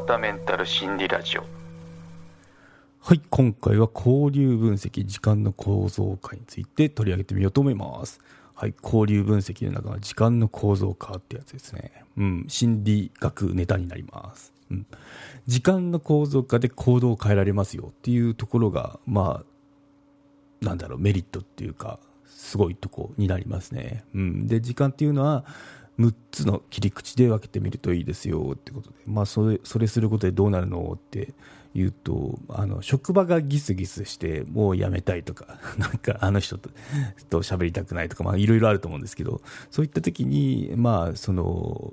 川田メンタル心理ラジオはい、今回は交流分析、時間の構造化について取り上げてみようと思います。はい、交流分析の中の時間の構造化ってやつですね。うん、心理学ネタになります。うん、時間の構造化で行動を変えられますよっていうところが、まあ、なんだろう、メリットっていうか、すごいとこになりますね。うん、で、時間っていうのは、6つの切り口で分けてみるといいですよってことで、まあ、それそれすることでどうなるのって言うとあの職場がギスギスしてもう辞めたいとか なんかあの人とと喋りたくないとか、いろいろあると思うんですけどそういった時に、まあ、その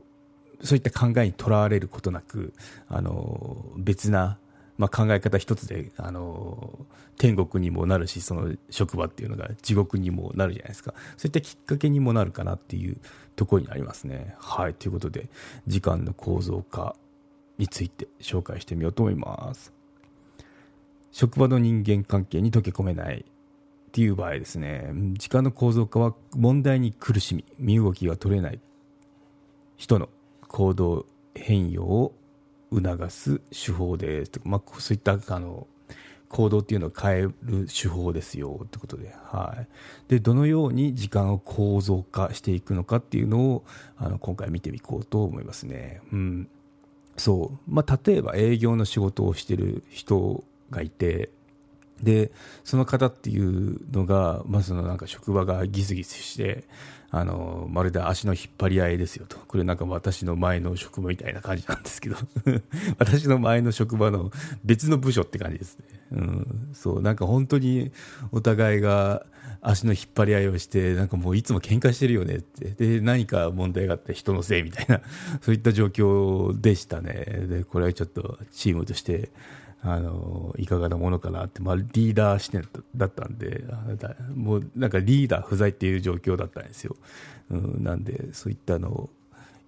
そういった考えにとらわれることなくあの別なまあ、考え方一つで、あの天国にもなるしその職場っていうのが地獄にもなるじゃないですか。そういったきっかけにもなるかなっていうところになりますね。はい。ということで時間の構造化について紹介してみようと思います。職場の人間関係に溶け込めないっていう場合ですね。時間の構造化は問題に苦しみ身動きが取れない人の行動変容を促す手法です。とか、まあ、そういったあの行動っていうのを変える手法ですよってことで,、はい、でどのように時間を構造化していくのかっていうのをあの今回見ていこうと思いますね。うん。そう。まあ、例えば営業の仕事をしてる人がいてでその方っていうのが、まあ、そのなんか職場がギスギスしてあのまるで足の引っ張り合いですよと。これなんか私の前の職場みたいな感じなんですけど。私の前の職場の別の部署って感じですね、うん、そうなんか本当にお互いが足の引っ張り合いをしてなんかもういつも喧嘩してるよねって。で何か問題があって人のせいみたいなそういった状況でしたね。でこれはちょっとチームとしてあのいかがなものかなって、まあ、リーダー視点だったんでもうなんかリーダー不在っていう状況だったんですよ、うん、なんでそういったのを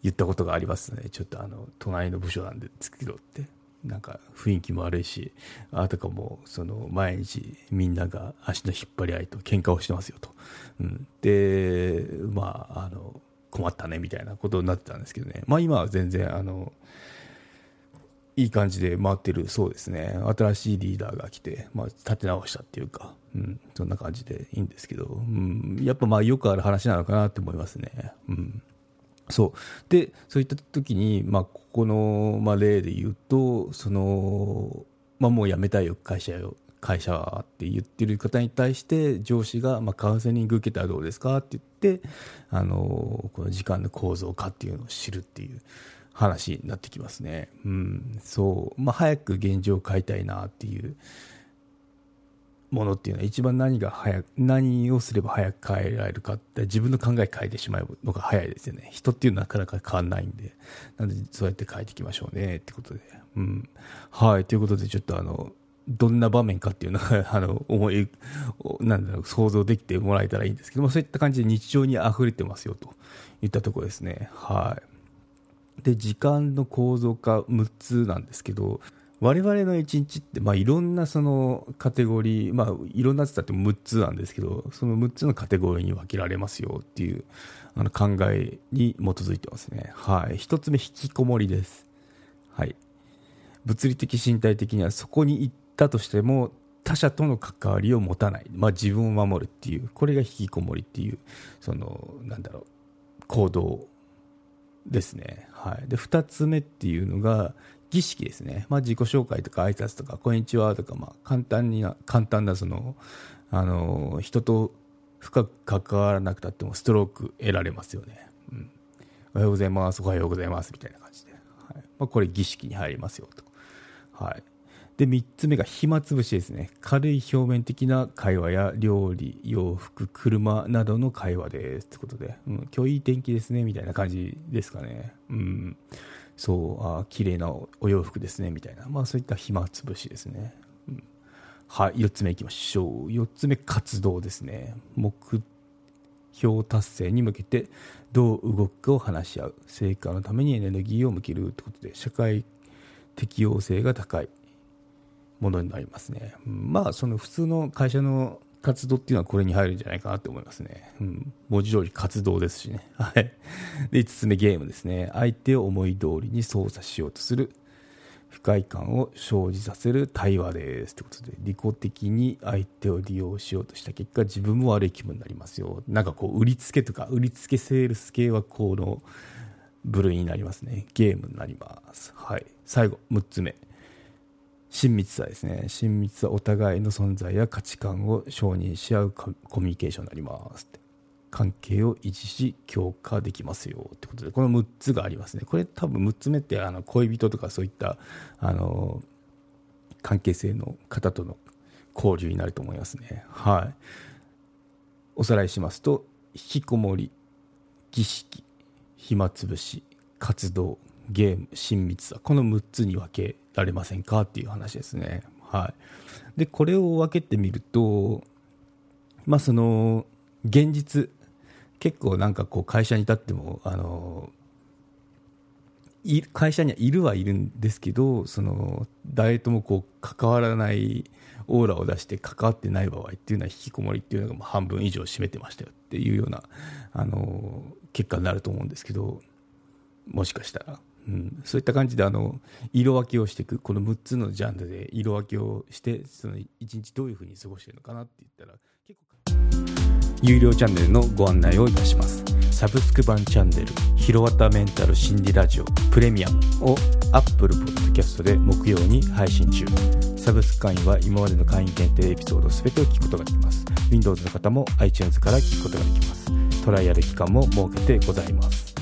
言ったことがありますね。ちょっとあの隣の部署なんですけどって。なんか雰囲気も悪いしあたかもその毎日みんなが足の引っ張り合いと喧嘩をしてますよと、うん、でまああの困ったねみたいなことになってたんですけどね。まあ今は全然あのいい感じで回ってるそうですね。新しいリーダーが来て、まあ、立て直したっていうか、うん、そんな感じでいいんですけど、うん、やっぱまあよくある話なのかなって思いますね。うん。そう。でそういった時に、まあ、ここの、まあ、例で言うとその、まあ、もう辞めたいよ会社よ会社はって言ってる方に対して上司が、まあ、カウンセリング受けたらどうですかって言ってあのこの時間の構造化っていうのを知るっていう話になってきますね。うん、そう、まあ、早く現状を変えたいなっていうものっていうのは一番何が早く何をすれば早く変えられるかって自分の考え変えてしまうのが早いですよね。人っていうのはなかなか変わんないんで、なんでそうやって変えていきましょうねってことで。うん、はいということでちょっとあのどんな場面かっていうのが あの思いなんだろう想像できてもらえたらいいんですけどもそういった感じで日常に溢れてますよといったところですね。はいで時間の構造化6つなんですけど我々の1日って、まあ、いろんなそのカテゴリー、まあ、いろんなって言ったって6つなんですけどその6つのカテゴリーに分けられますよっていうあの考えに基づいてますね、はい、1つ目引きこもりです、はい、物理的身体的にはそこに行ったとしても他者との関わりを持たない、まあ、自分を守るっていうこれが引きこもりっていうそのなんだろう行動ですね、はい、で2つ目っていうのが儀式ですね、まあ、自己紹介とか挨拶とかこんにちはとか、まあ、簡単にな簡単なそのあの人と深く関わらなくたってもストローク得られますよね、うん、おはようございますおはようございますみたいな感じで、はい。まあ、これ儀式に入りますよと、はい、で3つ目が暇つぶしですね。軽い表面的な会話や料理洋服車などの会話ですってことで、うん、今日いい天気ですねみたいな感じですかね。うん。そうあ綺麗なお洋服ですねみたいな、まあ、そういった暇つぶしですね、うん、はい4つ目いきましょう。4つ目活動ですね。目標達成に向けてどう動くかを話し合う。成果のためにエネルギーを向けるということで社会適応性が高い。ものになりますね、まあその普通の会社の活動っていうのはこれに入るんじゃないかなと思いますね。うん、文字通り活動ですしね。はい。で、5つ目ゲームですね。相手を思い通りに操作しようとする。不快感を生じさせる対話ですということで利己的に相手を利用しようとした結果自分も悪い気分になりますよなんかこう売りつけとか売りつけセールス系はこの部類になりますねゲームになりますはい最後6つ目親密さですね。親密さお互いの存在や価値観を承認し合うコミュニケーションになります関係を維持し強化できますよってことでこの6つがありますね。これ多分6つ目ってあの恋人とかそういったあの関係性の方との交流になると思いますね。はい。おさらいしますと引きこもり儀式暇つぶし活動ゲーム親密さこの6つに分けられませんかっていう話ですね。はい。でこれを分けてみるとまあその現実結構なんかこう会社に立ってもあの会社にはいるはいるんですけどその誰ともこう関わらないオーラを出して関わってない場合っていうのは引きこもりっていうのが半分以上占めてましたよっていうようなあの結果になると思うんですけどもしかしたら、うん、そういった感じであの色分けをしていく。この6つのジャンルで色分けをしてその1日どういうふうに過ごしてるのかなって言ったら結構有料チャンネルのご案内をいたします。サブスク版チャンネル「ひろわたメンタル心理ラジオプレミアム」を Apple Podcast で木曜に配信中。サブスク会員は今までの会員限定エピソード全てを聞くことができます。Windows の方も iTunes から聞くことができます。トライアル期間も設けてございます。